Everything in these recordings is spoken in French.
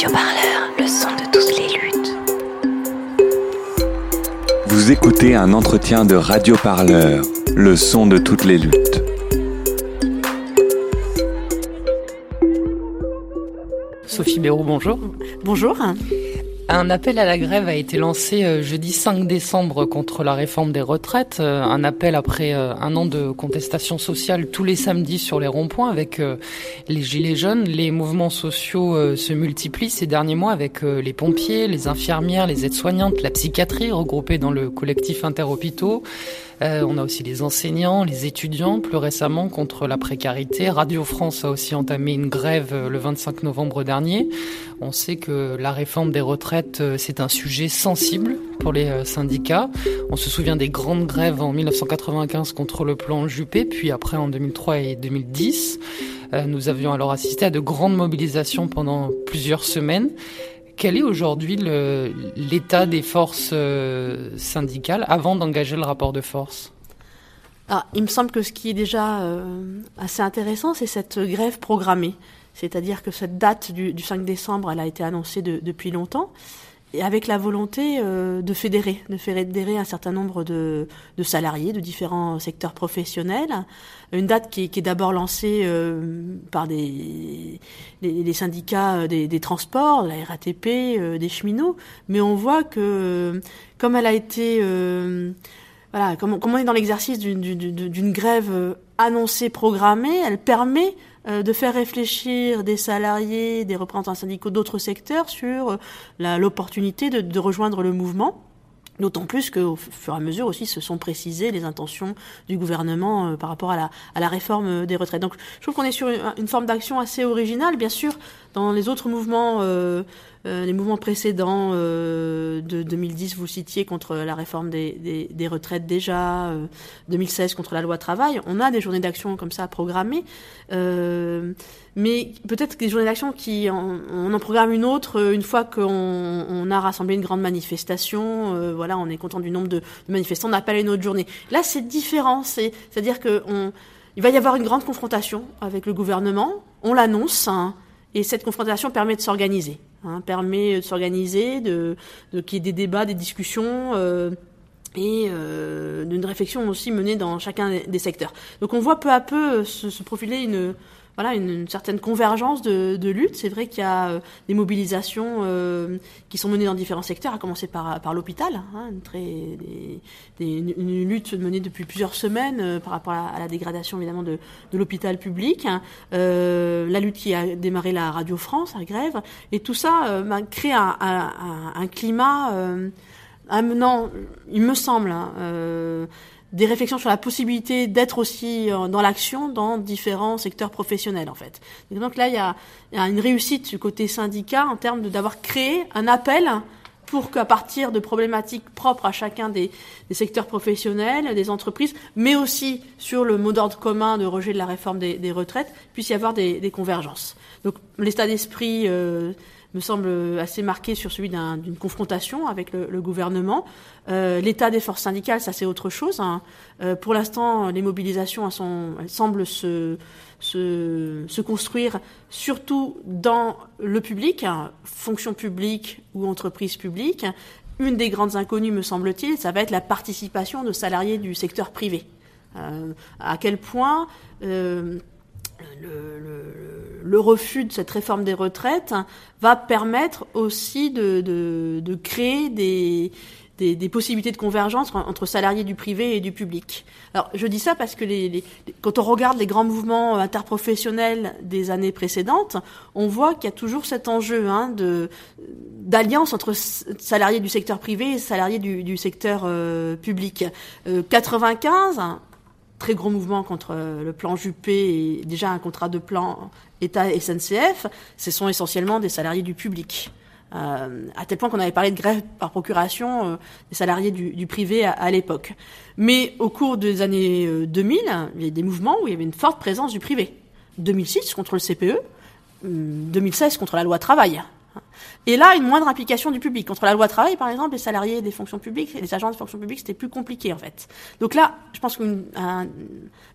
Radio Parleur, le son de toutes les luttes. Vous écoutez un entretien de Radio Parleur, le son de toutes les luttes. Sophie Béraud, bonjour. Bonjour. Un appel à la grève a été lancé euh, jeudi 5 décembre contre la réforme des retraites. Euh, un appel après euh, un an de contestation sociale tous les samedis sur les ronds-points avec les gilets jaunes. Les mouvements sociaux se multiplient ces derniers mois avec les pompiers, les infirmières, les aides-soignantes, la psychiatrie regroupée dans le collectif interhôpitaux. Euh, on a aussi les enseignants, les étudiants, plus récemment contre la précarité. Radio France a aussi entamé une grève euh, le 25 novembre dernier. On sait que la réforme des retraites, euh, c'est un sujet sensible pour les syndicats. On se souvient des grandes grèves en 1995 contre le plan Juppé, puis après en 2003 et 2010. Nous avions alors assisté à de grandes mobilisations pendant plusieurs semaines. Quel est aujourd'hui l'état des forces euh, syndicales avant d'engager le rapport de force? Ah, Il me semble que ce qui est déjà euh, assez intéressant, c'est cette grève programmée. C'est-à-dire que cette date du, 5 décembre, elle a été annoncée depuis longtemps et avec la volonté euh, de fédérer, de fédérer un certain nombre de, de, salariés de différents secteurs professionnels. Une date qui, qui est d'abord lancée euh, par des, les, syndicats euh, des, des, transports, la RATP, des cheminots, mais on voit que comme elle a été, voilà, comme, comme on est dans l'exercice d'une grève annoncée, programmée, elle permet euh, de faire réfléchir des salariés, des représentants syndicaux d'autres secteurs sur euh, l'opportunité de, rejoindre le mouvement. D'autant plus qu'au fur et à mesure aussi se sont précisées les intentions du gouvernement euh, par rapport à la, réforme des retraites. Donc je trouve qu'on est sur une, forme d'action assez originale. Bien sûr, dans les autres mouvements euh, euh, les mouvements précédents euh, de 2010, vous citiez contre la réforme des, des, retraites déjà, 2016 euh, contre la loi travail. On a des journées d'action comme ça programmées, mais peut-être des journées d'action qui on, en programme une autre une fois qu'on on a rassemblé une grande manifestation. voilà, on est content du nombre de, manifestants, on appelle une autre journée. Là, c'est différent, c'est-à-dire que on, il va y avoir une grande confrontation avec le gouvernement. On l'annonce. Hein, et cette confrontation permet de s'organiser, hein, permet de s'organiser, de, de qu'il y ait des débats, des discussions. Euh, et euh, d'une réflexion aussi menée dans chacun des secteurs. Donc on voit peu à peu se, se profiler une, voilà une, certaine convergence de, lutte. C'est vrai qu'il y a euh, des mobilisations euh, qui sont menées dans différents secteurs, à commencer par, l'hôpital, hein, une, lutte menée depuis plusieurs semaines euh, par rapport à, la dégradation évidemment de, l'hôpital public, la lutte qui a démarré la Radio France, la grève, et tout ça crée un climat amenant, il me semble, hein, des réflexions sur la possibilité d'être aussi euh, dans l'action dans différents secteurs professionnels en fait. donc là il y a, une réussite du côté syndicat en termes d'avoir créé un appel pour qu'à partir de problématiques propres à chacun des, secteurs professionnels, des entreprises, mais aussi sur le mot d'ordre commun de rejet de la réforme des, retraites, puisse y avoir des, des convergences. Donc l'état d'esprit euh, me semble assez marqué sur celui d'une confrontation avec le, gouvernement. Euh, L'état des forces syndicales, ça c'est autre chose. Hein. Euh, pour l'instant, les mobilisations semblent se, construire surtout dans le public, hein, fonction publique ou entreprise publique. Une des grandes inconnues, me semble-t-il, ça va être la participation de salariés du secteur privé. Euh, à quel point euh, le, le, refus de cette réforme des retraites va permettre aussi de, de, créer des, des, possibilités de convergence entre salariés du privé et du public. Alors je dis ça parce que les, les, quand on regarde les grands mouvements interprofessionnels des années précédentes, on voit qu'il y a toujours cet enjeu hein, de d'alliance entre salariés du secteur privé et salariés du, du secteur euh, public. Euh, 95, très gros mouvement contre euh, le plan Juppé et déjà un contrat de plan État-SNCF, ce sont essentiellement des salariés du public. Euh, à tel point qu'on avait parlé de grève par procuration euh, des salariés du, du privé à, à l'époque. Mais au cours des années 2000, euh, il y a des mouvements où il y avait une forte présence du privé. 2006 contre le CPE, 2016 contre la loi travail. Et là, une moindre implication du public. Contre la loi travail, par exemple, les salariés des fonctions publiques et les agents des fonctions publiques, c'était plus compliqué, en fait. Donc là, je pense qu'une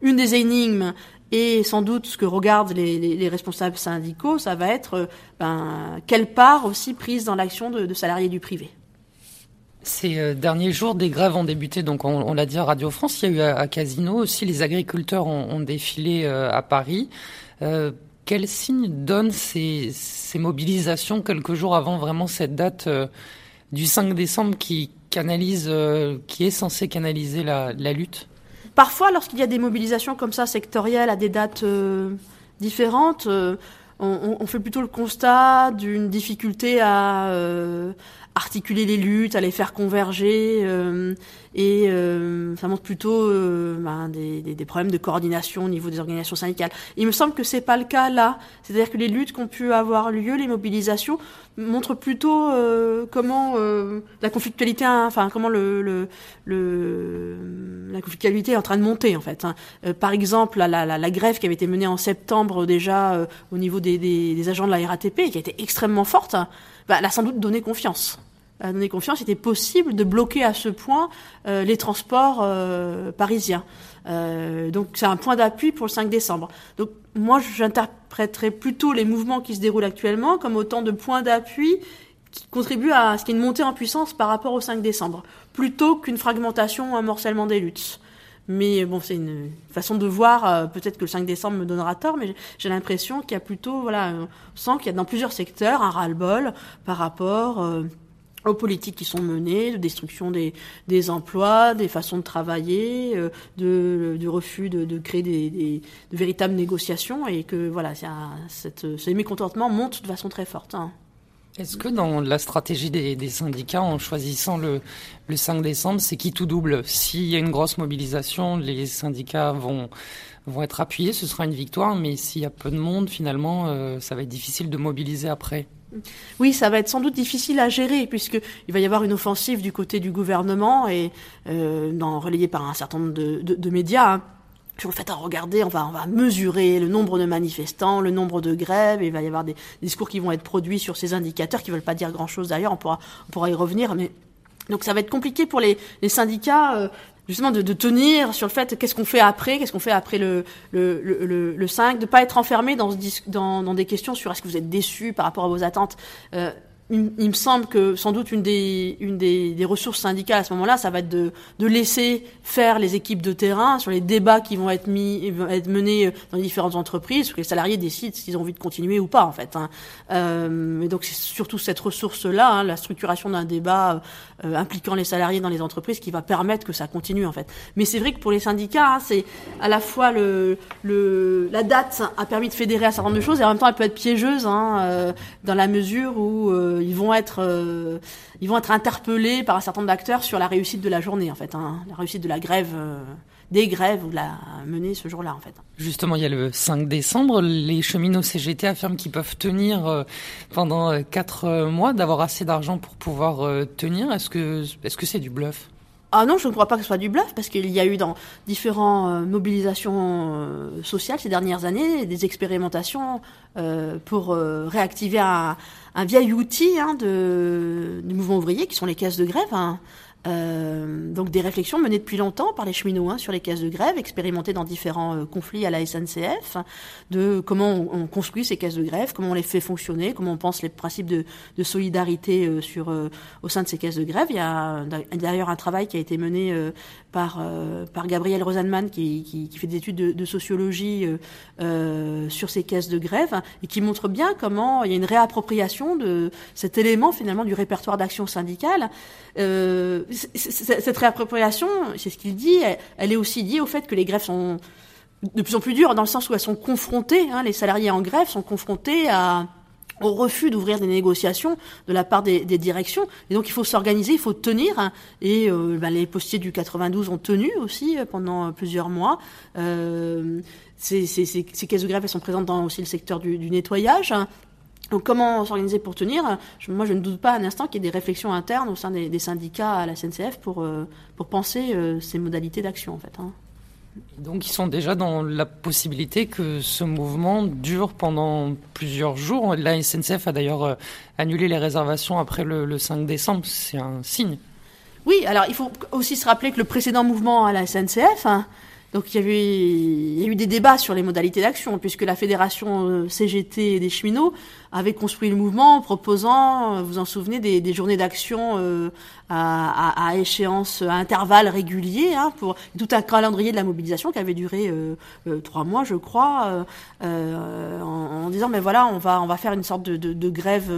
une des énigmes et sans doute ce que regardent les, les, les responsables syndicaux, ça va être euh, ben, quelle part aussi prise dans l'action de, salariés du privé. Ces euh, derniers jours, des grèves ont débuté, donc on, l'a dit à Radio France, il y a eu à, Casino aussi, les agriculteurs ont, défilé euh, à Paris. Euh, quel signe donnent ces, mobilisations quelques jours avant vraiment cette date du 5 décembre qui canalise, qui est censée canaliser la lutte? Parfois, lorsqu'il y a des mobilisations comme ça sectorielles à des dates euh, différentes, on, on, fait plutôt le constat d'une difficulté à articuler les luttes, à les faire converger, euh, et euh, ça montre plutôt euh, ben, des, problèmes de coordination au niveau des organisations syndicales. Il me semble que c'est pas le cas là, c'est-à-dire que les luttes qui ont pu avoir lieu, les mobilisations, montrent plutôt euh, comment la conflictualité, enfin comment le, la conflictualité est en train de monter en fait. Hein. par exemple, la, grève qui avait été menée en septembre déjà au niveau des, agents de la RATP, qui a été extrêmement forte. Hein, bah, elle a sans doute donné confiance. A donné confiance, c'était possible de bloquer à ce point euh, les transports euh, parisiens. Euh, donc c'est un point d'appui pour le 5 décembre. Donc moi j'interpréterais plutôt les mouvements qui se déroulent actuellement comme autant de points d'appui qui contribuent à ce qu'il y ait une montée en puissance par rapport au 5 décembre, plutôt qu'une fragmentation ou un morcellement des luttes. Mais bon, c'est une façon de voir. Peut-être que le 5 décembre me donnera tort, mais j'ai l'impression qu'il y a plutôt, voilà, on sent qu'il y a dans plusieurs secteurs un ras-le-bol par rapport aux politiques qui sont menées, de destruction des, emplois, des façons de travailler, euh, du refus de, créer de véritables négociations, et que voilà, un, cette, ce mécontentement monte de façon très forte. Hein. Est-ce que dans la stratégie des, syndicats, en choisissant le, le 5 décembre, c'est qui tout double? S'il y a une grosse mobilisation, les syndicats vont, vont être appuyés, ce sera une victoire, mais s'il y a peu de monde, finalement, euh, ça va être difficile de mobiliser après. Oui, ça va être sans doute difficile à gérer puisque il va y avoir une offensive du côté du gouvernement et euh, relayée par un certain nombre de, médias. Hein sur le fait à regarder, on va, on va mesurer le nombre de manifestants, le nombre de grèves, il va y avoir des, discours qui vont être produits sur ces indicateurs qui veulent pas dire grand-chose d'ailleurs, on pourra, on pourra y revenir, mais donc ça va être compliqué pour les, les syndicats euh, justement de, tenir sur le fait qu'est-ce qu'on fait après, qu'est-ce qu'on fait après le, le, le, le 5, de pas être enfermé dans des questions sur est-ce que vous êtes déçu par rapport à vos attentes. Euh, il, me semble que sans doute une des, une des, des ressources syndicales à ce moment-là, ça va être de, de, laisser faire les équipes de terrain sur les débats qui vont être mis, être menés dans les différentes entreprises, que les salariés décident s'ils ont envie de continuer ou pas en fait. Hein. Euh, et donc c'est surtout cette ressource-là, hein, la structuration d'un débat euh, impliquant les salariés dans les entreprises, qui va permettre que ça continue en fait. Mais c'est vrai que pour les syndicats, hein, c'est à la fois le, le, la date a permis de fédérer un certain nombre de choses et en même temps elle peut être piégeuse hein, euh, dans la mesure où euh, ils vont être euh, ils vont être interpellés par un certain nombre d'acteurs sur la réussite de la journée en fait, hein, la réussite de la grève. Euh, des grèves ou la mener ce jour-là en fait. Justement, il y a le 5 décembre, les cheminots CGT affirment qu'ils peuvent tenir euh, pendant 4 mois, d'avoir assez d'argent pour pouvoir tenir. Est-ce que est-ce que c'est du bluff? Ah non, je ne crois pas que ce soit du bluff, parce qu'il y a eu dans différentes euh, mobilisations euh, sociales ces dernières années des expérimentations euh, pour réactiver un, un, vieil outil hein, de, du mouvement ouvrier, qui sont les caisses de grève. Hein. Euh, donc des réflexions menées depuis longtemps par les cheminots hein, sur les caisses de grève, expérimentées dans différents euh, conflits à la SNCF, de comment on, on, construit ces caisses de grève, comment on les fait fonctionner, comment on pense les principes de, de solidarité euh, sur euh, au sein de ces caisses de grève. Il y a d'ailleurs un travail qui a été mené par par Gabriel Rosenman qui, qui, qui, fait des études de, de sociologie sur ces caisses de grève et qui montre bien comment il y a une réappropriation de cet élément finalement du répertoire d'action syndicale. Euh, cette réappropriation, c'est ce qu'il dit, elle, est aussi liée au fait que les grèves sont de plus en plus dures, dans le sens où elles sont confrontées, hein, les salariés en grève sont confrontés au refus d'ouvrir des négociations de la part des, directions. Et donc il faut s'organiser, il faut tenir. Hein, et euh, ben, les postiers du 92 ont tenu aussi euh, pendant plusieurs mois. Euh, ces, caisses de grève elles sont présentes dans aussi le secteur du, du nettoyage. Hein. Donc comment s'organiser pour tenir? Je, Moi, je ne doute pas un instant qu'il y ait des réflexions internes au sein des, des syndicats à la SNCF pour, euh, pour penser euh, ces modalités d'action, en fait. Hein. Donc ils sont déjà dans la possibilité que ce mouvement dure pendant plusieurs jours. La SNCF a d'ailleurs euh, annulé les réservations après le, 5 décembre. C'est un signe. Oui, alors il faut aussi se rappeler que le précédent mouvement à la SNCF, hein, donc il y, avait, il y a eu des débats sur les modalités d'action, puisque la fédération CGT des cheminots avait construit le mouvement en proposant, euh, vous en souvenez, des, des journées d'action euh, à, à, échéance, à intervalles réguliers, hein, pour tout un calendrier de la mobilisation qui avait duré euh, trois mois, je crois, euh, en, en, disant mais voilà, on va on va faire une sorte de, de, de grève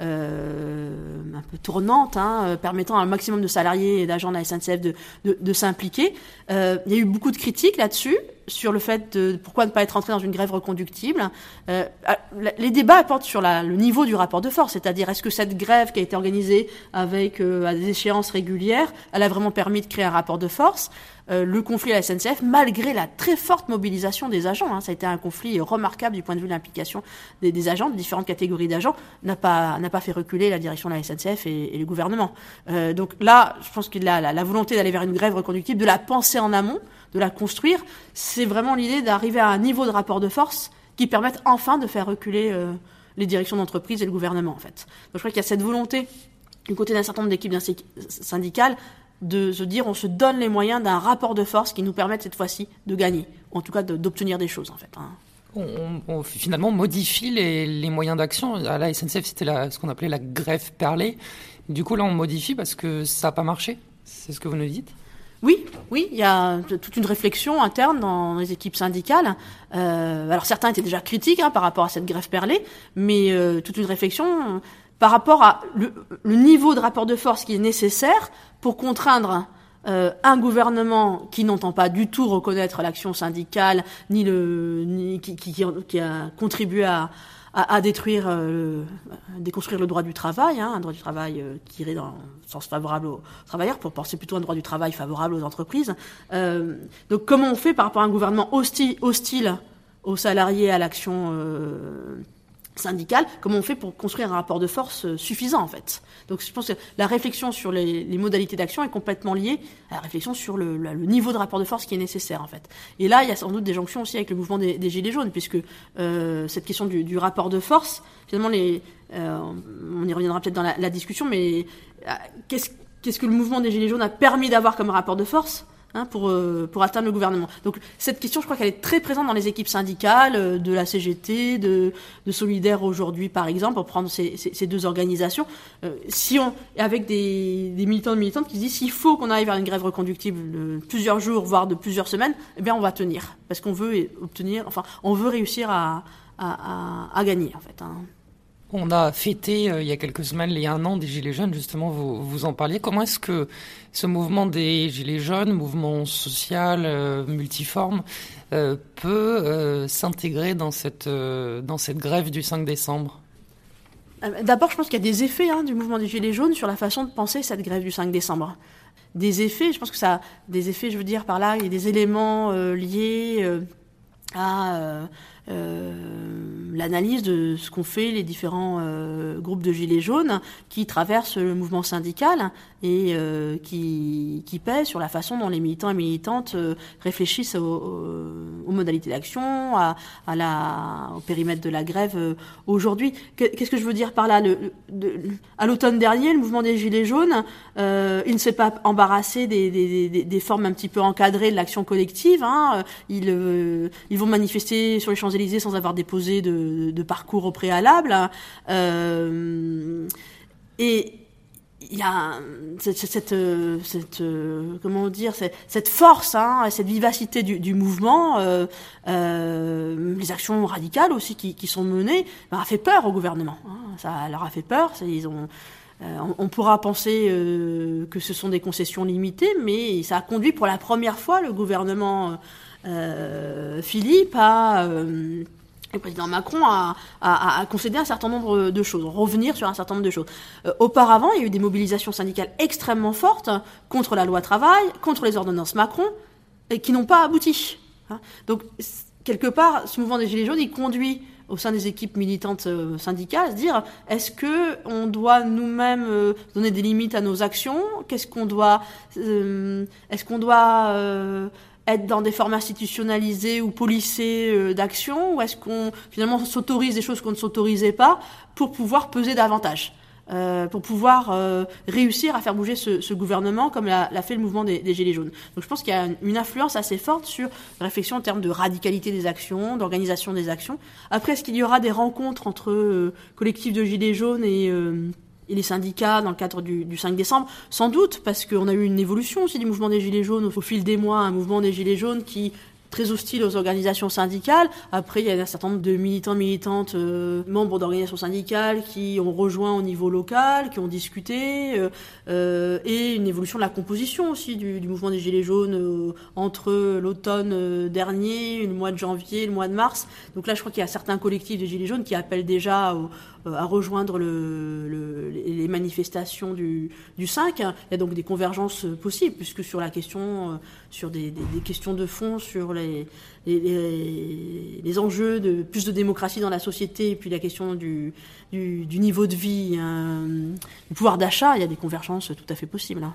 un peu tournante, hein, permettant à un maximum de salariés et d'agents de la SNCF de, de s'impliquer. il y a eu beaucoup de critiques là-dessus sur le fait de pourquoi ne pas être entré dans une grève reconductible. Euh, les débats portent sur la, le niveau du rapport de force, c'est-à-dire est-ce que cette grève qui a été organisée avec euh, à des échéances régulières, elle a vraiment permis de créer un rapport de force euh, Le conflit à la SNCF, malgré la très forte mobilisation des agents, hein, ça a été un conflit remarquable du point de vue de l'implication des, agents, de différentes catégories d'agents, n'a pas n'a pas fait reculer la direction de la SNCF et, et le gouvernement. Euh, donc là, je pense qu'il la, la, la volonté d'aller vers une grève reconductible, de la penser en amont de la construire, c'est vraiment l'idée d'arriver à un niveau de rapport de force qui permette enfin de faire reculer euh, les directions d'entreprise et le gouvernement, en fait. Donc je crois qu'il y a cette volonté, du côté d'un certain nombre d'équipes syndicales, de se dire on se donne les moyens d'un rapport de force qui nous permette cette fois-ci de gagner, ou en tout cas d'obtenir des choses, en fait. Hein. On, finalement modifie les, moyens d'action. À la SNCF, c'était ce qu'on appelait la grève perlée. Du coup, là, on modifie parce que ça n'a pas marché. C'est ce que vous nous dites? Oui, oui, il y a toute une réflexion interne dans les équipes syndicales. Euh, alors certains étaient déjà critiques hein, par rapport à cette grève perlée, mais euh, toute une réflexion euh, par rapport à le, le, niveau de rapport de force qui est nécessaire pour contraindre un gouvernement qui n'entend pas du tout reconnaître l'action syndicale, ni le, ni, qui a contribué à, à, à détruire, euh, déconstruire le droit du travail, hein, un droit du travail euh, qui irait dans le sens favorable aux travailleurs, pour penser plutôt un droit du travail favorable aux entreprises. Euh, donc comment on fait par rapport à un gouvernement hostile, hostile aux salariés, à l'action euh, syndicale, comment on fait pour construire un rapport de force euh, suffisant en fait. Donc je pense que la réflexion sur les, modalités d'action est complètement liée à la réflexion sur le, niveau de rapport de force qui est nécessaire en fait. Et là, il y a sans doute des jonctions aussi avec le mouvement des, Gilets jaunes, puisque euh, cette question du, rapport de force, finalement, les, euh, on y reviendra peut-être dans la, discussion, mais euh, qu'est-ce que le mouvement des Gilets jaunes a permis d'avoir comme rapport de force? Hein, pour, euh, pour atteindre le gouvernement. Donc cette question, je crois qu'elle est très présente dans les équipes syndicales, euh, de la CGT, de, de Solidaire aujourd'hui par exemple, pour prendre ces, ces, deux organisations. Euh, si on, avec des, des militants et militantes qui se disent s'il faut qu'on aille vers une grève reconductible de plusieurs jours, voire de plusieurs semaines, eh bien on va tenir. Parce qu'on veut obtenir, enfin, on veut réussir à, à, à, à gagner en fait. Hein. On a fêté euh, il y a quelques semaines les un an des Gilets jaunes, justement, vous, en parliez. Comment est-ce que ce mouvement des Gilets jaunes, mouvement social, euh, multiforme, euh, peut s'intégrer dans cette, grève du 5 décembre? D'abord, je pense qu'il y a des effets hein, du mouvement des Gilets jaunes sur la façon de penser cette grève du 5 décembre. Des effets, je pense que ça a des effets, je veux dire, par là, il y a des éléments liés à l'analyse de ce qu'ont fait les différents euh, groupes de gilets jaunes qui traversent le mouvement syndical et euh, qui, qui pèsent sur la façon dont les militants et militantes euh, réfléchissent aux, modalités d'action, à, la, au périmètre de la grève euh, aujourd'hui. Qu'est-ce que je veux dire par là? Le, À l'automne dernier, le mouvement des Gilets jaunes, euh, il ne s'est pas embarrassé des, des, des, formes un petit peu encadrées de l'action collective. Hein. Ils, ils vont manifester sur les Sans avoir déposé de, parcours au préalable. et il y a cette, cette, cette, comment dire cette, force, hein, cette vivacité du, mouvement, euh, euh, les actions radicales aussi qui, sont menées, ben, a fait peur au gouvernement. Hein, ça leur a fait peur. Ils ont, euh, on, on, pourra penser euh, que ce sont des concessions limitées, mais ça a conduit pour la première fois le gouvernement euh, Philippe à le président Macron a, concédé un certain nombre de choses, revenir sur un certain nombre de choses. Euh, auparavant, il y a eu des mobilisations syndicales extrêmement fortes contre la loi travail, contre les ordonnances Macron, et qui n'ont pas abouti. Hein. Donc, quelque part, ce mouvement des Gilets jaunes, il conduit au sein des équipes militantes euh, syndicales, à se dire est-ce que on doit nous-mêmes euh, donner des limites à nos actions? Qu'est-ce qu'on doit euh, Est-ce qu'on doit être dans des formes institutionnalisées ou policées euh, d'action ou est-ce qu'on finalement s'autorise des choses qu'on ne s'autorisait pas pour pouvoir peser davantage euh, pour pouvoir euh, réussir à faire bouger ce, ce gouvernement comme l'a, fait le mouvement des, des, Gilets jaunes. Donc je pense qu'il y a une influence assez forte sur la réflexion en termes de radicalité des actions, d'organisation des actions. Après, est-ce qu'il y aura des rencontres entre euh, collectifs de Gilets jaunes et et les syndicats dans le cadre du, du 5 décembre Sans doute, parce qu'on a eu une évolution aussi du mouvement des Gilets jaunes au, fil des mois, un mouvement des Gilets jaunes qui très hostile aux organisations syndicales. Après, il y a un certain nombre de militants, militantes, euh, membres d'organisations syndicales qui ont rejoint au niveau local, qui ont discuté, euh, euh, et une évolution de la composition aussi du, du mouvement des Gilets jaunes euh, entre l'automne euh, dernier, le mois de janvier, le mois de mars. Donc là, je crois qu'il y a certains collectifs de Gilets jaunes qui appellent déjà à rejoindre le, le, les manifestations du, du 5. Il y a donc des convergences possibles, puisque sur la question, sur des, questions de fond, sur les, les, enjeux de plus de démocratie dans la société, et puis la question du, du, niveau de vie, hein, du pouvoir d'achat, il y a des convergences tout à fait possibles. Hein.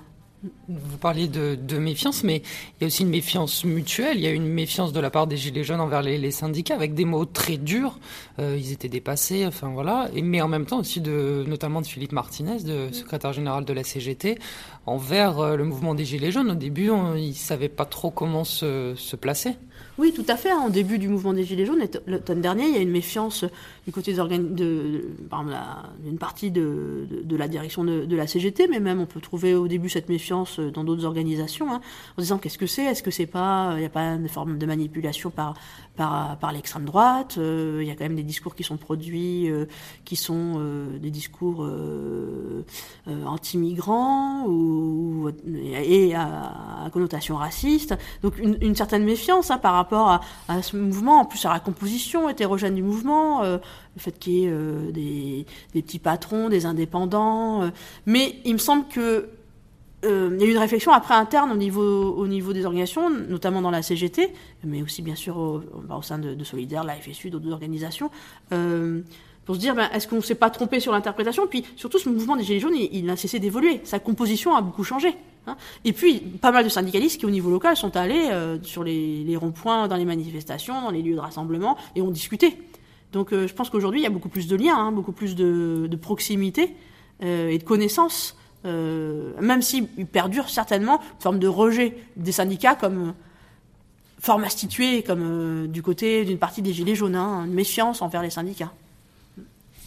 Vous parliez de, de, méfiance, mais il y a aussi une méfiance mutuelle. Il y a une méfiance de la part des Gilets jaunes envers les, les syndicats, avec des mots très durs. Euh, ils étaient dépassés, enfin voilà. Et, mais en même temps aussi, de, notamment de Philippe Martinez, de secrétaire général de la CGT, envers euh, le mouvement des Gilets jaunes. Au début, on, ils ne savaient pas trop comment se, se placer. Oui, tout à fait. Hein. Au début du mouvement des Gilets jaunes, l'automne dernier, il y a une méfiance du côté d'une partie de, la direction de, la CGT, mais même on peut trouver au début cette méfiance dans d'autres organisations, hein, en disant qu'est-ce que c'est? Est-ce que c'est pas, il n'y a pas une forme de manipulation par par, l'extrême droite euh, Il y a quand même des discours qui sont produits, euh, qui sont euh, des discours anti-migrants ou, et à, connotation raciste. Donc une, certaine méfiance hein, par rapport à, ce mouvement, en plus à la composition hétérogène du mouvement, le fait qu'il y ait des, petits patrons, des indépendants. Mais il me semble que euh, il y a eu une réflexion après interne au niveau, au niveau des organisations, notamment dans la CGT, mais aussi bien sûr au, au sein de, de Solidaire, la FSU, d'autres organisations, euh, pour se dire ben, est-ce qu'on ne s'est pas trompé sur l'interprétation? Puis surtout, ce mouvement des Gilets jaunes, il, il a cessé d'évoluer. Sa composition a beaucoup changé. Hein et puis, pas mal de syndicalistes qui, au niveau local, sont allés euh, sur les, ronds-points, dans les manifestations, dans les lieux de rassemblement, et ont discuté. Donc, je pense qu'aujourd'hui, il y a beaucoup plus de liens, hein, beaucoup plus de, de proximité et de connaissances, euh, même s'il perdure certainement une forme de rejet des syndicats comme forme instituée, comme du côté d'une partie des Gilets jaunes, hein, une méfiance envers les syndicats.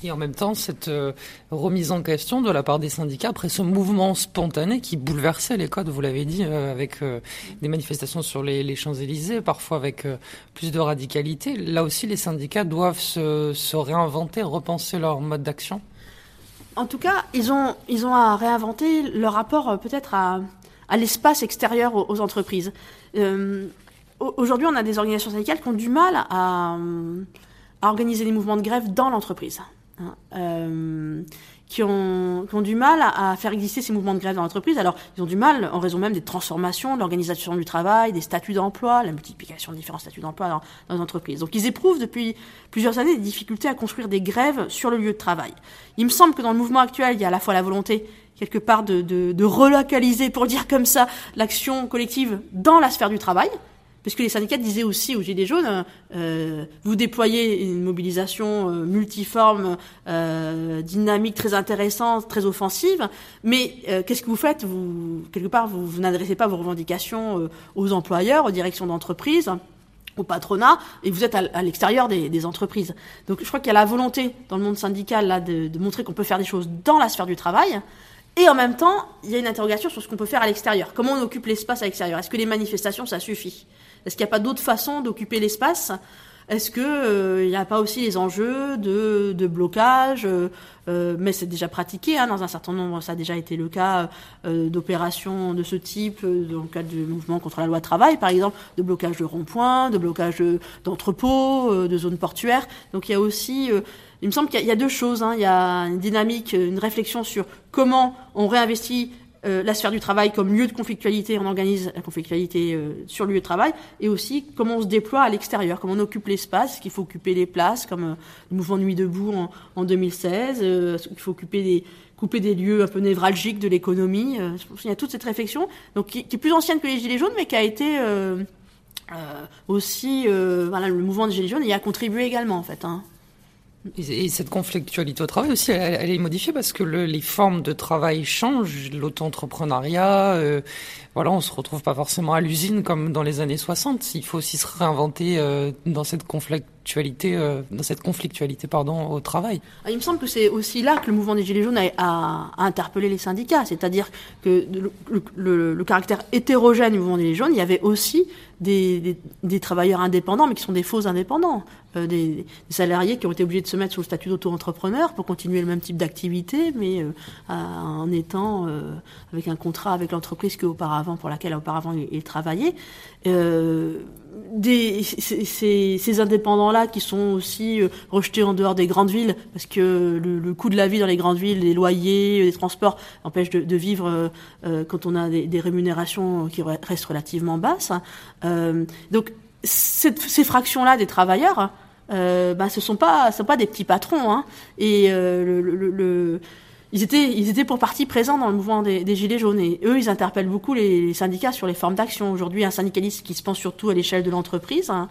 Et en même temps, cette euh, remise en question de la part des syndicats après ce mouvement spontané qui bouleversait les codes, vous l'avez dit, euh, avec euh, des manifestations sur les, Champs-Élysées, parfois avec euh, plus de radicalité. Là aussi, les syndicats doivent se réinventer, repenser leur mode d'action? En tout cas, ils ont, ils ont à réinventer leur rapport euh, peut-être à, à l'espace extérieur aux, entreprises. Euh, Aujourd'hui, on a des organisations syndicales qui ont du mal à, organiser les mouvements de grève dans l'entreprise. Hein, euh, qui, ont, qui ont du mal à, faire exister ces mouvements de grève dans l'entreprise. Alors, ils ont du mal en raison même des transformations, de l'organisation du travail, des statuts d'emploi, la multiplication de différents statuts d'emploi dans, dans les entreprises. Donc, ils éprouvent depuis plusieurs années des difficultés à construire des grèves sur le lieu de travail. Il me semble que dans le mouvement actuel, il y a à la fois la volonté quelque part de, de, de relocaliser, pour dire comme ça, l'action collective dans la sphère du travail, puisque les syndicats disaient aussi aux Gilets jaunes, euh, vous déployez une mobilisation euh, multiforme, euh, dynamique, très intéressante, très offensive, mais euh, qu'est-ce que vous faites? Vous, Quelque part, vous, vous n'adressez pas vos revendications euh, aux employeurs, aux directions d'entreprise au patronat et vous êtes à, à l'extérieur des, des, entreprises. Donc je crois qu'il y a la volonté dans le monde syndical là de, de montrer qu'on peut faire des choses dans la sphère du travail, et en même temps, il y a une interrogation sur ce qu'on peut faire à l'extérieur. Comment on occupe l'espace à l'extérieur? Est-ce que les manifestations, ça suffit? Est-ce qu'il n'y a pas d'autres façons d'occuper l'espace? Est-ce qu'il euh, n'y a pas aussi les enjeux de, blocage euh, Mais c'est déjà pratiqué, hein, dans un certain nombre, ça a déjà été le cas euh, d'opérations de ce type, euh, dans le cadre du mouvement contre la loi travail, par exemple, de blocage de ronds-points, de blocage d'entrepôts, euh, de zones portuaires. Donc il y a aussi il me semble qu'il y, y, a deux choses. Hein. Il y a une dynamique, une réflexion sur comment on réinvestit euh, la sphère du travail comme lieu de conflictualité, on organise la conflictualité euh, sur le lieu de travail, et aussi comment on se déploie à l'extérieur, comment on occupe l'espace, qu'il faut occuper les places, comme euh, le mouvement Nuit debout en, en 2016, euh, qu'il faut occuper des couper des lieux un peu névralgiques de l'économie. il y a toute cette réflexion, donc qui, qui, est plus ancienne que les Gilets jaunes, mais qui a été aussi, voilà, le mouvement des Gilets jaunes y a contribué également, en fait. Hein. Et, cette conflictualité au travail aussi, elle, est modifiée parce que le, les formes de travail changent, l'auto-entrepreneuriat, euh, voilà, on se retrouve pas forcément à l'usine comme dans les années 60. Il faut aussi se réinventer euh, dans cette euh, dans cette conflictualité, pardon, au travail. Ah, il me semble que c'est aussi là que le mouvement des Gilets jaunes a, interpellé les syndicats, c'est-à-dire que le, caractère hétérogène du mouvement des Gilets jaunes, il y avait aussi des, travailleurs indépendants, mais qui sont des faux indépendants, euh, des, salariés qui ont été obligés de se mettre sous le statut d'auto-entrepreneur pour continuer le même type d'activité, mais euh, en étant avec un contrat avec l'entreprise pour laquelle auparavant ils, travaillaient. Ces, indépendants-là qui sont aussi rejetés en dehors des grandes villes parce que le, coût de la vie dans les grandes villes, les loyers, les transports empêchent de, vivre quand on a des, rémunérations qui restent relativement basses. Euh, donc ces fractions-là des travailleurs, euh, bah, ce sont sont pas des petits patrons. Hein, et euh, le, ils étaient, ils pour partie présents dans le mouvement des, des, gilets jaunes. Et eux, ils interpellent beaucoup les, syndicats sur les formes d'action. Aujourd'hui, un syndicaliste qui se pense surtout à l'échelle de l'entreprise, hein,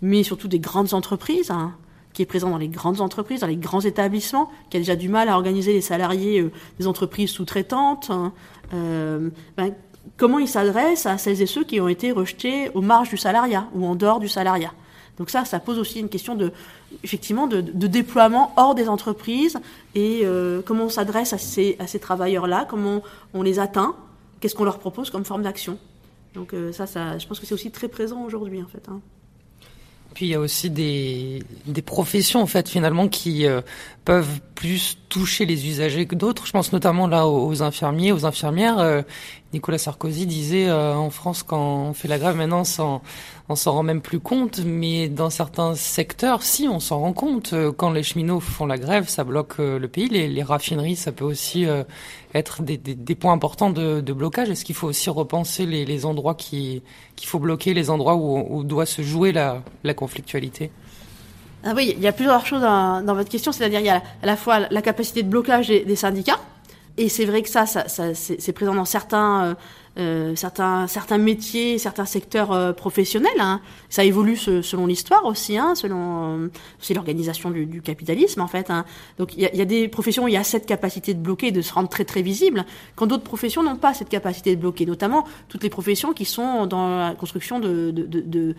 mais surtout des grandes entreprises. Hein, qui est présent dans les grandes entreprises, dans les grands établissements, qui a déjà du mal à organiser les salariés euh, des entreprises sous-traitantes. Hein, euh, ben, comment il s'adresse à celles et ceux qui ont été rejetés aux marges du salariat ou en dehors du salariat? Donc ça, ça pose aussi une question de, effectivement, de, déploiement hors des entreprises et euh, comment on s'adresse à ces, travailleurs-là, comment on les atteint, qu'est-ce qu'on leur propose comme forme d'action. Donc euh, ça, ça, je pense que c'est aussi très présent aujourd'hui, en fait. Hein. Puis il y a aussi des, professions en fait finalement qui euh, peuvent plus toucher les usagers que d'autres. Je pense notamment là aux, infirmiers, aux infirmières. Nicolas Sarkozy disait euh, en France quand on fait la grève maintenant, on s'en rend même plus compte, mais dans certains secteurs, si on s'en rend compte. Quand les cheminots font la grève, ça bloque le pays. Les, raffineries, ça peut aussi être des, des, points importants de, blocage. Est-ce qu'il faut aussi repenser les, les endroits qui qu'il faut bloquer, les endroits où, doit se jouer la, la conflictualité? Ah oui, il y a plusieurs choses dans, votre question, c'est-à-dire il y a à la fois la capacité de blocage des syndicats, et c'est vrai que ça, ça, ça c'est présent dans certains, euh, euh, certains, certains métiers, certains secteurs euh, professionnels. Hein. Ça évolue selon l'histoire aussi, hein, selon euh, l'organisation du, du, capitalisme en fait. Hein. Donc il y a, y a, des professions où il y a cette capacité de bloquer, de se rendre très très visible, quand d'autres professions n'ont pas cette capacité de bloquer, notamment toutes les professions qui sont dans la construction de, de, de, de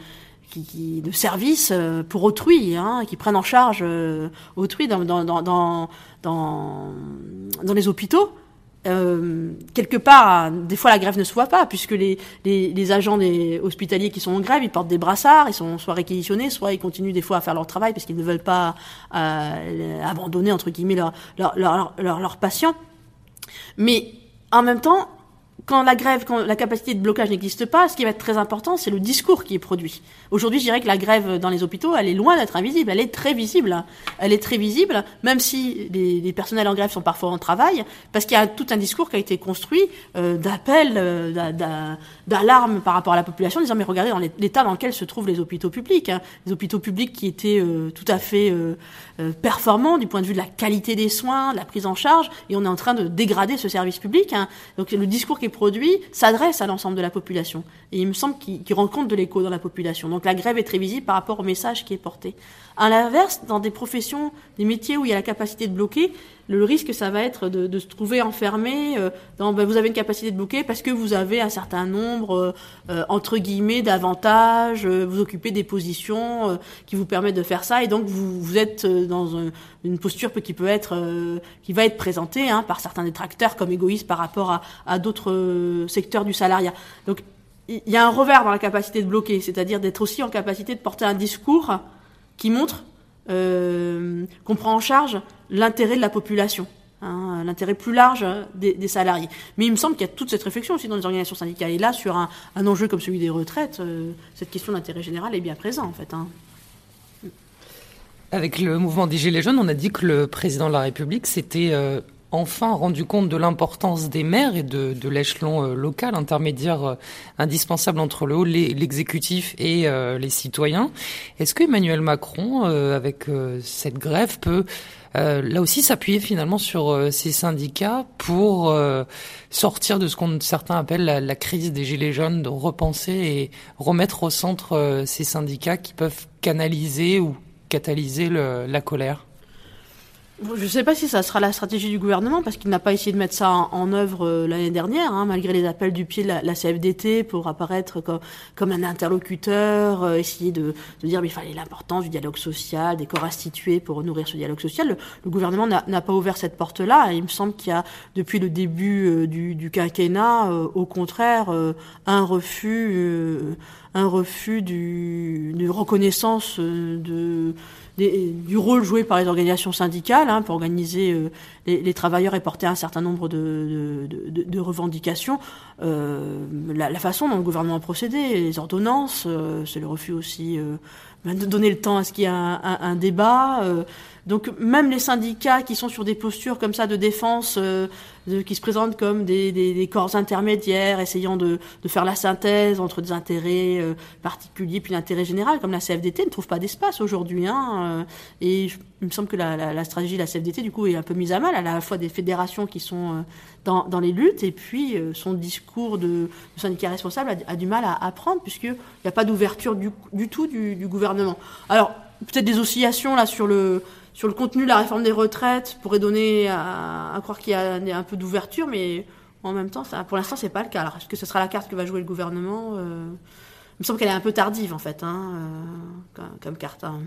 qui, qui, de services euh, pour autrui, hein, qui prennent en charge euh, autrui dans, dans, dans, dans, dans les hôpitaux. Euh, quelque part, des fois la grève ne se voit pas, puisque les, les, les, agents des hospitaliers qui sont en grève, ils portent des brassards, ils sont soit réquisitionnés, soit ils continuent des fois à faire leur travail parce qu'ils ne veulent pas euh, abandonner entre guillemets leurs leur, leur, leur, leur patients. Mais en même temps, quand la grève, quand la capacité de blocage n'existe pas, ce qui va être très important, c'est le discours qui est produit. Aujourd'hui, je dirais que la grève dans les hôpitaux, elle est loin d'être invisible, elle est très visible. Elle est très visible, même si les, personnels en grève sont parfois en travail, parce qu'il y a tout un discours qui a été construit euh, d'appel, euh, d'alarme par rapport à la population, disant mais regardez dans l'état dans lequel se trouvent les hôpitaux publics, hein. les hôpitaux publics qui étaient euh, tout à fait euh, performants du point de vue de la qualité des soins, de la prise en charge, et on est en train de dégrader ce service public. Hein. Donc le discours qui est produit s'adresse à l'ensemble de la population. Et il me semble qu'il qu rend compte de l'écho dans la population. Donc la grève est très visible par rapport au message qui est porté. À l'inverse, dans des professions, des métiers où il y a la capacité de bloquer, le risque, ça va être de, de se trouver enfermé. Euh, dans, ben, vous avez une capacité de bloquer parce que vous avez un certain nombre, euh, euh entre guillemets, d'avantages, euh, vous occupez des positions euh, qui vous permettent de faire ça, et donc vous, vous êtes dans un, une posture qui peut être, qui va être présentée hein, par certains détracteurs comme égoïste par rapport à, à d'autres secteurs du salariat. Donc il y a un revers dans la capacité de bloquer, c'est-à-dire d'être aussi en capacité de porter un discours qui montre euh, qu'on prend en charge l'intérêt de la population, hein, l'intérêt plus large des, salariés. Mais il me semble qu'il y a toute cette réflexion aussi dans les organisations syndicales. Et là, sur un, un enjeu comme celui des retraites, euh, cette question d'intérêt général est bien présente en fait. Hein. Avec le mouvement des Gilets jaunes, on a dit que le président de la République s'était euh, enfin rendu compte de l'importance des maires et de, l'échelon euh, local, intermédiaire euh, indispensable entre le haut, l'exécutif et euh, les citoyens. Est-ce que Emmanuel Macron, avec cette grève, peut là aussi s'appuyer finalement sur ces syndicats pour sortir de ce qu'on certains appellent la, la, crise des gilets jaunes, de repenser et remettre au centre ces syndicats qui peuvent canaliser ou catalyser la colère? Je ne sais pas si ça sera la stratégie du gouvernement parce qu'il n'a pas essayé de mettre ça en, œuvre euh, l'année dernière, hein, malgré les appels du pied de la, CFDT pour apparaître comme, comme un interlocuteur, euh, essayer de, de, dire qu'il fallait l'importance du dialogue social, des corps institués pour nourrir ce dialogue social. Le, gouvernement n'a pas ouvert cette porte-là. Il me semble qu'il y a depuis le début euh, du, du, quinquennat, au contraire, un refus, un refus du, de reconnaissance de du rôle joué par les organisations syndicales hein, pour organiser euh, les, les, travailleurs et porter un certain nombre de, de, de, revendications. Euh, la, la, façon dont le gouvernement a procédé, les ordonnances, euh, c'est le refus aussi euh, de donner le temps à ce qu'il y ait un, un, un débat. Euh, donc même les syndicats qui sont sur des postures comme ça de défense, qui se présentent comme des, corps intermédiaires, essayant de, faire la synthèse entre des intérêts euh, particuliers puis l'intérêt général, comme la CFDT, ne trouve pas d'espace aujourd'hui. Hein, et il me semble que la, stratégie de la CFDT, du coup, est un peu mise à mal. À la fois des fédérations qui sont dans, dans, les luttes, et puis son discours de, syndicat responsable a, du mal à, à prendre, puisqu'il n'y a pas d'ouverture du, du, tout du, du gouvernement. Alors, peut-être des oscillations là sur le sur le contenu de la réforme des retraites pourrait donner à, à croire qu'il y a un peu d'ouverture, mais en même temps, ça, pour l'instant, c'est pas le cas. Alors, est-ce que ce sera la carte que va jouer le gouvernement euh, Il me semble qu'elle est un peu tardive, en fait, hein, euh, comme, comme, carte. Hein.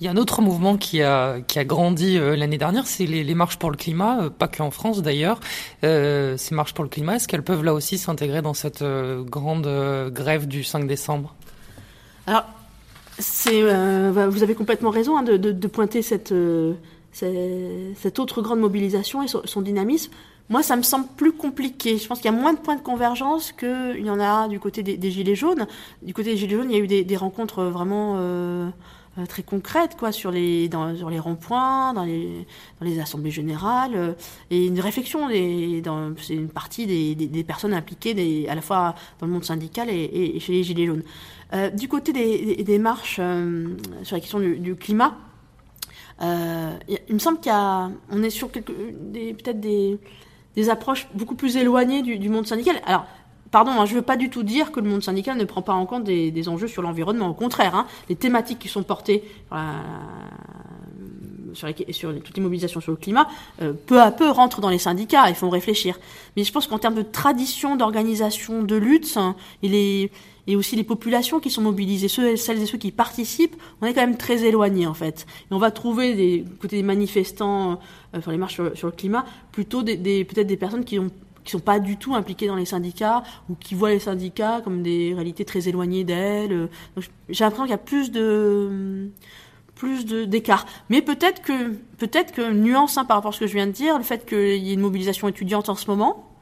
Il y a un autre mouvement qui a, qui a grandi euh, l'année dernière, c'est les, les, marches pour le climat, pas qu'en France d'ailleurs. Ces marches pour le climat, est-ce qu'elles peuvent là aussi s'intégrer dans cette grande grève du 5 décembre? Alors, euh, vous avez complètement raison hein, de, pointer cette, euh, cette autre grande mobilisation et son, son, dynamisme. Moi, ça me semble plus compliqué. Je pense qu'il y a moins de points de convergence qu'il y en a du côté des, Gilets jaunes. Du côté des Gilets jaunes, il y a eu des, rencontres vraiment euh, euh très concrètes quoi, sur les, dans, sur les ronds-points, dans les, dans les assemblées générales, euh, et une réflexion. C'est une partie des, des, des personnes impliquées des, à la fois dans le monde syndical et, et, chez les Gilets jaunes. Euh, du côté des, des, marches euh, sur la question du, du climat, euh, il me semble qu'il y a, on est sur peut-être des, des, approches beaucoup plus éloignées du, du monde syndical. Alors, pardon, hein, je ne veux pas du tout dire que le monde syndical ne prend pas en compte des, enjeux sur l'environnement. Au contraire, hein, les thématiques qui sont portées sur, sur les, toutes les mobilisations sur le climat, euh, peu à peu rentrent dans les syndicats et font réfléchir. Mais je pense qu'en termes de tradition d'organisation de lutte, hein, et aussi les populations qui sont mobilisées, celles et ceux qui participent, on est quand même très éloignés en fait. Et on va trouver des côté des manifestants euh, sur les marches sur, sur, le climat, plutôt des peut-être des personnes qui ont qui sont pas du tout impliquées dans les syndicats ou qui voient les syndicats comme des réalités très éloignées d'elles. J'ai l'impression qu'il y a plus de plus d'écart. Mais peut-être que peut-être que nuance hein, par rapport à ce que je viens de dire, le fait qu'il y ait une mobilisation étudiante en ce moment,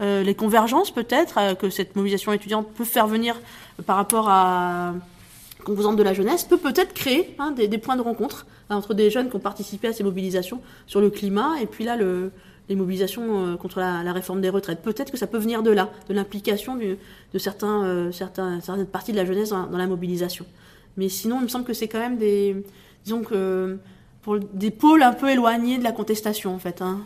euh, les convergences peut-être euh, que cette mobilisation étudiante peut faire venir euh, par rapport à composante de la jeunesse peut peut-être créer hein, des, des, points de rencontre hein, entre des jeunes qui ont participé à ces mobilisations sur le climat et puis là le, les mobilisations euh, contre la, réforme des retraites. Peut-être que ça peut venir de là, de l'implication de euh, certains, certaines parties de la jeunesse dans, la mobilisation. Mais sinon, il me semble que c'est quand même des, disons que pour des pôles un peu éloignés de la contestation en fait. Hein.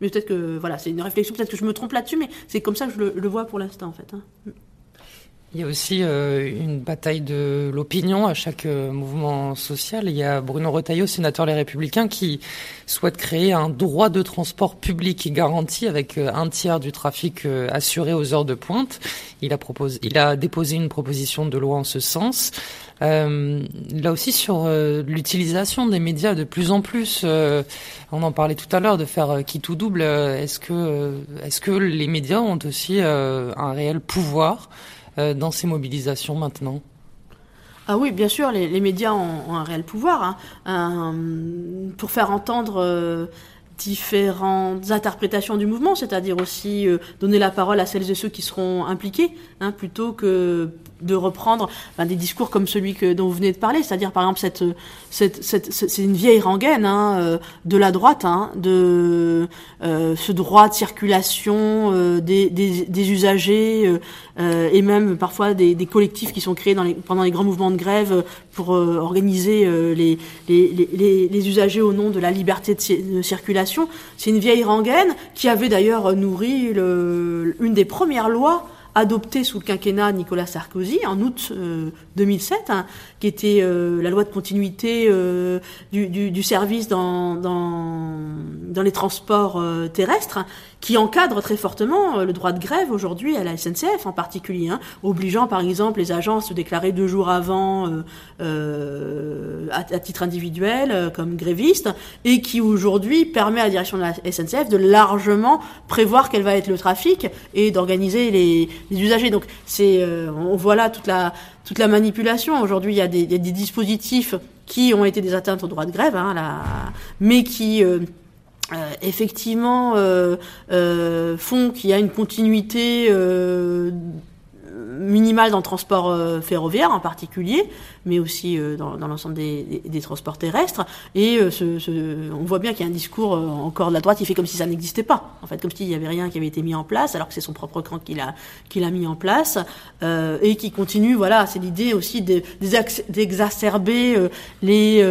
Mais peut-être que voilà, c'est une réflexion, peut-être que je me trompe là-dessus, mais c'est comme ça que je le, le vois pour l'instant en fait. Hein. Il y a aussi euh, une bataille de l'opinion à chaque euh, mouvement social. Il y a Bruno Retailleau, sénateur Les Républicains, qui souhaite créer un droit de transport public garanti avec euh, un tiers du trafic euh, assuré aux heures de pointe. Il a, proposé, il a déposé une proposition de loi en ce sens. Là aussi sur l'utilisation des médias de plus en plus, on en parlait tout à l'heure de faire qui tout double. Est-ce que est-ce que les médias ont aussi un réel pouvoir dans ces mobilisations maintenant? Ah oui, bien sûr, les, médias ont, un réel pouvoir hein, un, pour faire entendre différentes interprétations du mouvement, c'est-à-dire aussi euh, donner la parole à celles et ceux qui seront impliqués, hein, plutôt que de reprendre ben, des discours comme celui que, dont vous venez de parler, c'est-à-dire par exemple cette, cette, cette, c'est une vieille rengaine hein, euh, de la droite, hein, de euh, ce droit de circulation euh, des, des, des, usagers et même parfois des, des, collectifs qui sont créés dans les, pendant les grands mouvements de grève pour organiser les, les, les, les, usagers au nom de la liberté de, circulation. C'est une vieille rengaine qui avait d'ailleurs nourri le, une des premières lois adopté sous le quinquennat Nicolas Sarkozy en août 2007, euh, qui était euh, la loi de continuité euh, du, du, du, service dans, dans, dans les transports terrestres, qui encadre très fortement le droit de grève aujourd'hui à la SNCF en particulier, hein, obligeant par exemple les agents à se déclarer deux jours avant euh, à, à, titre individuel comme gréviste, et qui aujourd'hui permet à la direction de la SNCF de largement prévoir quel va être le trafic et d'organiser les, les usagers. Donc c'est, euh, on voit là toute la toute la manipulation. Aujourd'hui, il y a des, dispositifs qui ont été des atteintes au droit de grève, hein, mais qui euh, euh, effectivement font qu'il y a une continuité minimale dans le transport euh, ferroviaire en particulier, mais aussi euh, dans, dans l'ensemble des, des, transports terrestres. Et euh, ce, ce, on voit bien qu'il y a un discours encore de la droite qui fait comme si ça n'existait pas. En fait, comme s'il n'y avait rien qui avait été mis en place, alors que c'est son propre camp qui l'a qui l'a mis en place et qui continue. Voilà, c'est l'idée aussi d'exacerber les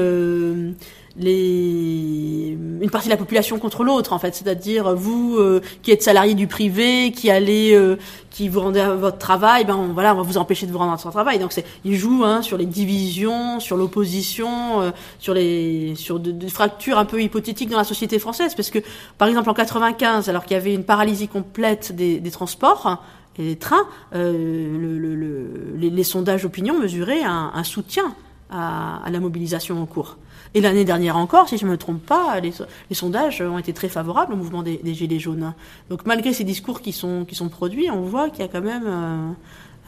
les une partie de la population contre l'autre en fait. C'est-à-dire vous euh, qui êtes salarié du privé qui allez euh, qui vous rendez à votre travail ben on, voilà on va vous empêcher de vous rendre à votre travail. Donc c'est il joue hein, sur les divisions sur l'opposition euh, sur les sur des fractures un peu hypothétiques dans la société française. Parce que par exemple en 95 alors qu'il y avait une paralysie complète des, des transports et des trains le, le, le, les, sondages opinion mesuraient un, un soutien à, à la mobilisation en cours et l'année dernière encore, si je ne me trompe pas, les, sondages ont été très favorables au mouvement des, Gilets jaunes. Donc malgré ces discours qui sont, qui sont produits, on voit qu'il y a quand même euh,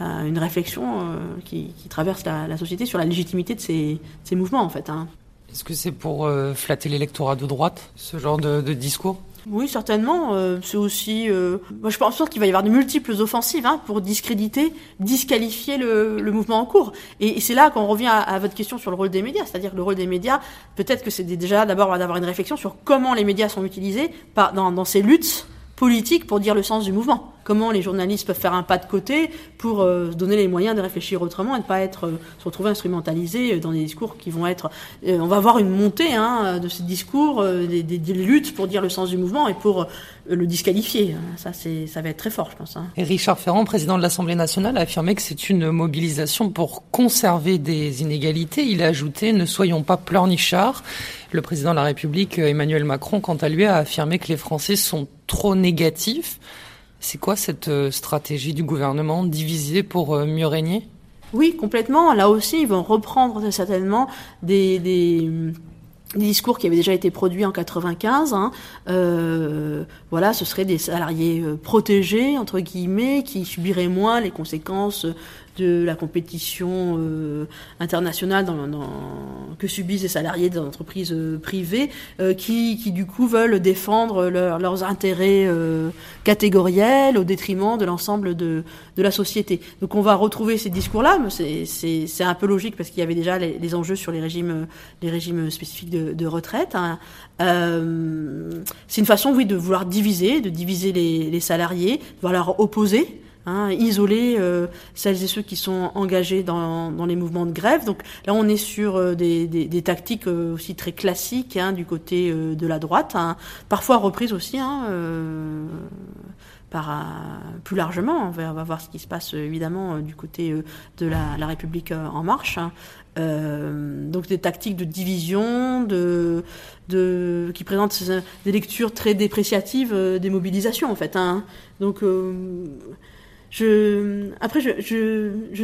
euh une réflexion euh, qui, traverse la, société sur la légitimité de ces, mouvements en fait. Hein. Est-ce que c'est pour flatter l'électorat de droite, ce genre de discours? Oui, certainement. Euh, c'est aussi. Euh, moi, je pense qu'il va y avoir de multiples offensives hein, pour discréditer, disqualifier le, mouvement en cours. Et, c'est là qu'on revient à, votre question sur le rôle des médias, c'est-à-dire que le rôle des médias, peut-être que c'est déjà d'abord d'avoir une réflexion sur comment les médias sont utilisés par, dans ces luttes politiques pour dire le sens du mouvement comment les journalistes peuvent faire un pas de côté pour euh, donner les moyens de réfléchir autrement et de pas être euh, se retrouver instrumentalisés euh, dans des discours qui vont être on va avoir une montée hein, de ces discours des, luttes pour dire le sens du mouvement et pour le disqualifier. Ça c'est ça va être très fort je pense hein. et Richard Ferrand président de l'Assemblée nationale a affirmé que c'est une mobilisation pour conserver des inégalités. Il a ajouté ne soyons pas pleurnichards. Le président de la République Emmanuel Macron quant à lui a affirmé que les Français sont trop négatifs c'est quoi cette euh, stratégie du gouvernement diviser pour euh, mieux régner? Oui, complètement. Là aussi, ils vont reprendre certainement des discours qui avaient déjà été produits en 95. Hein. Euh, voilà, ce seraient des salariés euh, protégés entre guillemets qui subiraient moins les conséquences de la compétition euh, internationale dans, dans, que subissent les salariés des entreprises euh, privées, euh, qui, qui, du coup veulent défendre leur, leurs intérêts catégoriels au détriment de l'ensemble de, de, la société. Donc on va retrouver ces discours-là, mais c'est un peu logique parce qu'il y avait déjà les, les, enjeux sur les régimes, les régimes spécifiques de, de retraite. Hein. Euh, c'est une façon, oui, de vouloir diviser, de diviser les, les salariés, de vouloir leur opposer hein, isoler euh, celles et ceux qui sont engagés dans, les mouvements de grève. Donc là, on est sur euh, des, tactiques euh, aussi très classiques hein, du côté de la droite, hein, parfois reprises aussi. Plus largement, on va, voir ce qui se passe évidemment du côté de la, République en marche. Donc des tactiques de division, qui présentent des lectures très dépréciatives des mobilisations en fait. Donc je, après, je, je, je,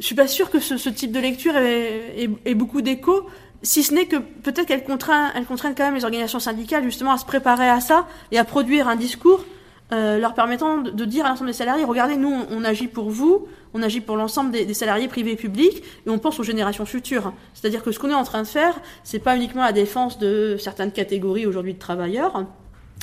suis pas sûre que ce, type de lecture ait, beaucoup d'écho, si ce n'est que peut-être qu'elle contraint, elle contraint quand même les organisations syndicales justement à se préparer à ça et à produire un discours euh, leur permettant de, dire à l'ensemble des salariés regardez, nous, on, on, agit pour vous, on agit pour l'ensemble des, des, salariés privés et publics, et on pense aux générations futures. C'est-à-dire que ce qu'on est en train de faire, c'est pas uniquement la défense de certaines catégories aujourd'hui de travailleurs,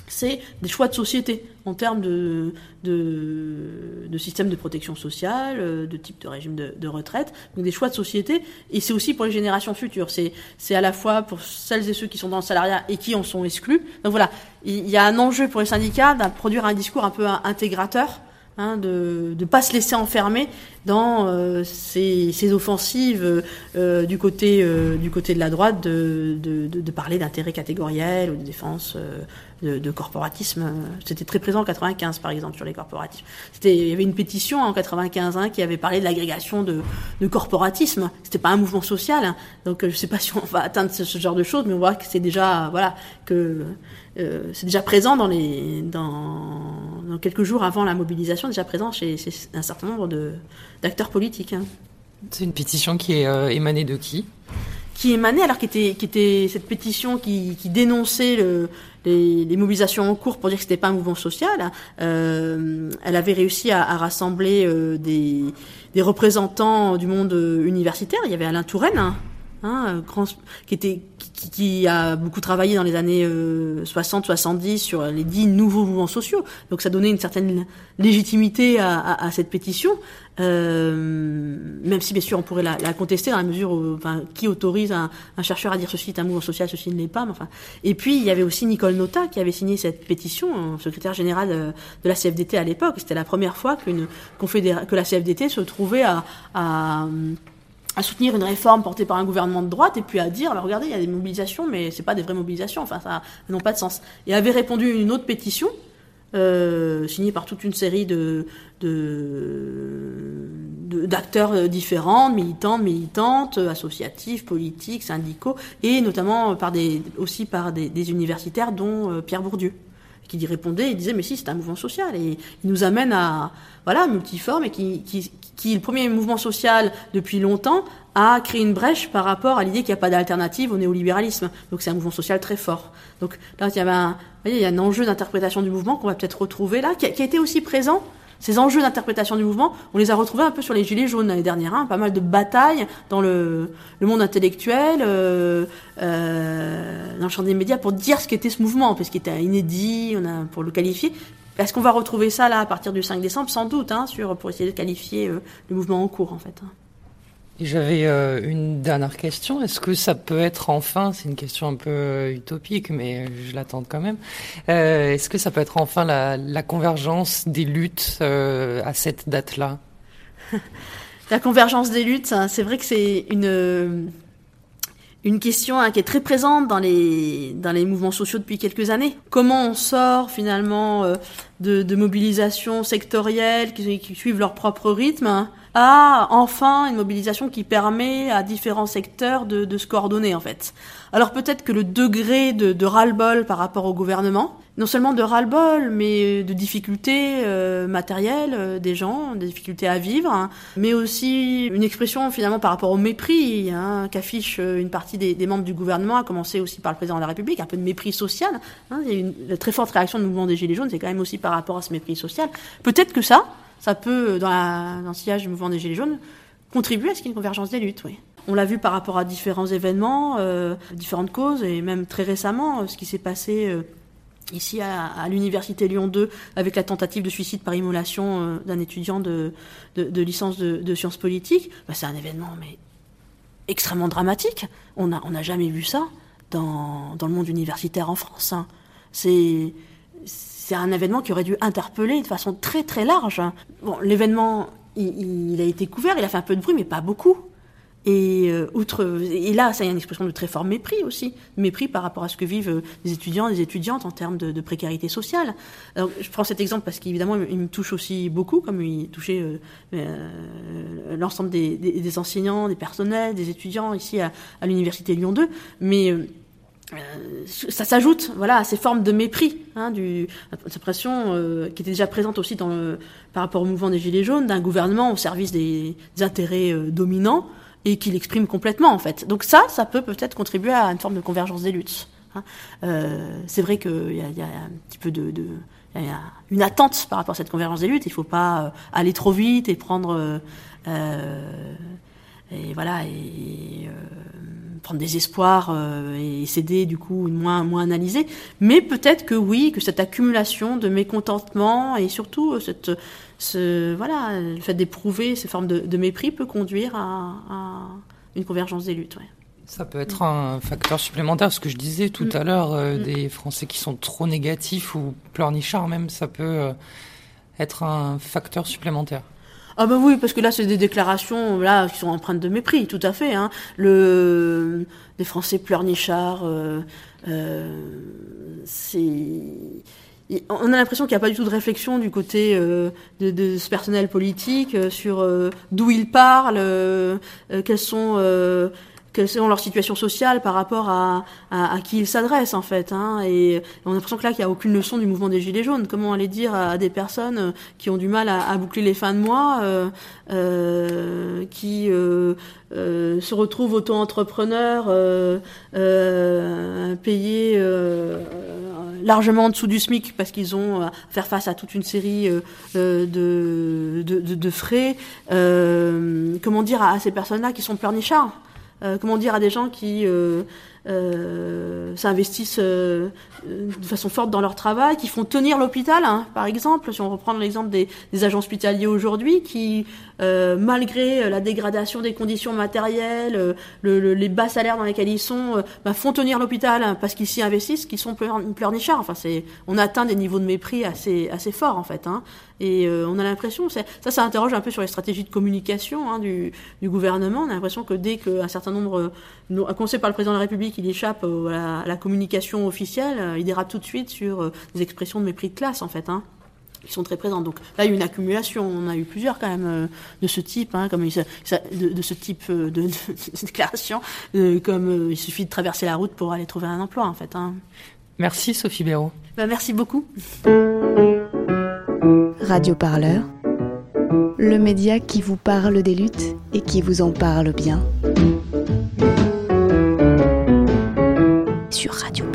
c'est des choix de société en termes de, de, de, système de protection sociale, euh, de type de régime de, de retraite, donc des choix de société, et c'est aussi pour les générations futures. C'est, c'est à la fois pour celles et ceux qui sont dans le salariat et qui en sont exclus. Donc voilà, il y a un enjeu pour les syndicats de produire un discours un peu intégrateur Hein, de ne pas se laisser enfermer dans euh, ces, ces, offensives euh, du côté euh, du côté de la droite de, de, de, de parler d'intérêt catégoriel ou de défense euh, de, corporatisme. C'était très présent en 95 par exemple sur les corporatifs. C'était il y avait une pétition en 95 hein, qui avait parlé de l'agrégation de, de corporatisme. C'était pas un mouvement social, hein. donc je sais pas si on va atteindre ce, genre de choses, mais on voit que c'est déjà voilà que euh, c'est déjà présent dans les dans, quelques jours avant la mobilisation, déjà présent chez, un certain nombre de d'acteurs politiques. Hein. C'est une pétition qui est euh, émanée de qui? Qui émanait alors qui était cette pétition qui, qui dénonçait le, les, les, mobilisations en cours pour dire que c'était pas un mouvement social. Euh, elle avait réussi à, à rassembler euh, des, des représentants du monde universitaire. Il y avait Alain Touraine. Hein, hein, grand, qui a beaucoup travaillé dans les années euh, 60-70 sur les dix nouveaux mouvements sociaux. Donc ça donnait une certaine légitimité à, cette pétition, euh, même si bien sûr on pourrait la, contester dans la mesure où, enfin, qui autorise un, chercheur à dire ceci est un mouvement social, ceci ne l'est pas. Mais enfin. Et puis il y avait aussi Nicole Nota qui avait signé cette pétition, secrétaire général de, la CFDT à l'époque. C'était la première fois qu'une que la CFDT se trouvait à à soutenir une réforme portée par un gouvernement de droite et puis à dire, bah, regardez, il y a des mobilisations, mais c'est pas des vraies mobilisations, enfin, ça n'ont pas de sens. Et avait répondu une autre pétition, euh, signée par toute une série de, d'acteurs euh, différents, militants, militantes, associatifs, politiques, syndicaux, et notamment par des, aussi par des, des universitaires, dont euh, Pierre Bourdieu, qui y répondait et disait, mais si, c'est un mouvement social, et il nous amène à, voilà, multiforme, et qui, qui, qui le premier mouvement social depuis longtemps, a créé une brèche par rapport à l'idée qu'il n'y a pas d'alternative au néolibéralisme. Donc c'est un mouvement social très fort. Donc là, il y avait un, voyez, il y a un enjeu d'interprétation du mouvement qu'on va peut-être retrouver là, qui qui a, été aussi présent. Ces enjeux d'interprétation du mouvement, on les a retrouvés un peu sur les gilets jaunes l'année dernière, hein, pas mal de batailles dans le, le monde intellectuel, euh, euh, dans le champ des médias pour dire ce qu'était ce mouvement, parce qu'il était inédit, on a pour le qualifier. Est-ce qu'on va retrouver ça là à partir du 5 décembre? Sans doute, hein, sur, pour essayer de qualifier euh, le mouvement en cours en fait. Hein. J'avais euh, une dernière question. Est-ce que ça peut être enfin, c'est une question un peu euh, utopique, mais je l'attends quand même. Euh, Est-ce que ça peut être enfin la, convergence des luttes à cette date-là? La convergence des luttes, c'est vrai que c'est une une question hein, qui est très présente dans les dans les mouvements sociaux depuis quelques années. Comment on sort finalement de, mobilisations sectorielles qui, qui, suivent leur propre rythme hein, à enfin une mobilisation qui permet à différents secteurs de, de se coordonner en fait. Alors peut-être que le degré de, de ras-le-bol par rapport au gouvernement, non seulement de ras-le-bol, mais de difficultés euh, matérielles euh, des gens, des difficultés à vivre, hein, mais aussi une expression finalement par rapport au mépris hein, qu'affiche une partie des, des, membres du gouvernement, à commencer aussi par le président de la République, un peu de mépris social. Hein, il y a une, une très forte réaction du mouvement des Gilets jaunes, c'est quand même aussi par rapport à ce mépris social. Peut-être que ça, ça peut, dans, la, le sillage du mouvement des Gilets jaunes, contribuer à ce qu'il y ait une convergence des luttes, oui. On l'a vu par rapport à différents événements, euh, différentes causes, et même très récemment, ce qui s'est passé euh, ici à, l'université Lyon 2 avec la tentative de suicide par immolation euh, d'un étudiant de, licence de, sciences politiques. Bah, c'est un événement mais extrêmement dramatique. On n'a jamais vu ça dans, dans le monde universitaire en France. Hein. C'est c'est un événement qui aurait dû interpeller de façon très très large. Bon, l'événement, il, a été couvert, il a fait un peu de bruit, mais pas beaucoup. Et euh, outre, et là, ça y a une expression de très fort mépris aussi, mépris par rapport à ce que vivent les étudiants, les étudiantes en termes de, précarité sociale. Je prends cet exemple parce qu'évidemment, il me touche aussi beaucoup, comme il touchait euh, euh, l'ensemble des, enseignants, des personnels, des étudiants ici à, à l'université Lyon 2, mais euh, ça s'ajoute voilà à ces formes de mépris hein, du cette pression euh, qui était déjà présente aussi dans le, par rapport au mouvement des gilets jaunes d'un gouvernement au service des, intérêts euh, dominants et qui l'exprime complètement en fait donc ça ça peut peut-être contribuer à une forme de convergence des luttes hein. euh, c'est vrai qu'il y a, y a un petit peu de, de y a une attente par rapport à cette convergence des luttes il faut pas aller trop vite et prendre et voilà et prendre des espoirs et céder du coup moins moins analysé mais peut-être que oui que cette accumulation de mécontentement et surtout cette ce voilà le fait d'éprouver ces formes de, mépris peut conduire à, à une convergence des luttes ouais. Ça peut être un facteur supplémentaire, ce que je disais tout mm. à l'heure, euh, mm. des Français qui sont trop négatifs ou pleurnichards même, ça peut euh, être un facteur supplémentaire. Ah ben oui, parce que là c'est des déclarations là qui sont empreintes de mépris, tout à fait. Hein. Le des Français pleurnichards, euh, euh, c'est on a l'impression qu'il n'y a pas du tout de réflexion du côté de, de, ce personnel politique sur d'où ils parlent, quels sont selon leur situation sociale par rapport à, à, qui ils s'adressent en fait. Hein, et on a l'impression que là qu'il n'y a aucune leçon du mouvement des Gilets jaunes. Comment aller dire à des personnes euh, qui ont du mal à, à boucler les fins de mois, euh, euh, qui euh, euh, se retrouvent auto-entrepreneurs, euh, payés largement en dessous du SMIC parce qu'ils ont à faire face à toute une série de, de, de, de, frais. comment dire à, ces personnes-là qui sont pleurnichards? Comment dire à des gens qui euh, euh, s'investissent euh, de façon forte dans leur travail, qui font tenir l'hôpital, hein, par exemple, si on reprend l'exemple des, des agents hospitaliers aujourd'hui, qui, euh, malgré la dégradation des conditions matérielles, le, les bas salaires dans lesquels ils sont, bah, font tenir l'hôpital hein, parce qu'ils s'y investissent, qu'ils sont pleurnichards. Enfin, c'est, on atteint des niveaux de mépris assez, assez forts en fait. Hein. Et on a l'impression, ça, ça interroge un peu sur les stratégies de communication hein, du, du, gouvernement. On a l'impression que dès qu'un certain nombre, à commencer par le président de la République, il échappe à la, communication officielle, euh, il dérape tout de suite sur euh, des expressions de mépris de classe, en fait. Hein qui sont très présentes. Donc là, il y a eu une accumulation. On a eu plusieurs quand même euh, de ce type, hein, comme de, de, ce type de, de, déclaration, comme il suffit de traverser la route pour aller trouver un emploi, en fait. Hein. Merci Sophie Béraud. Bah, merci beaucoup. Radio Parleur, le média qui vous parle des luttes et qui vous en parle bien. Sur Radio.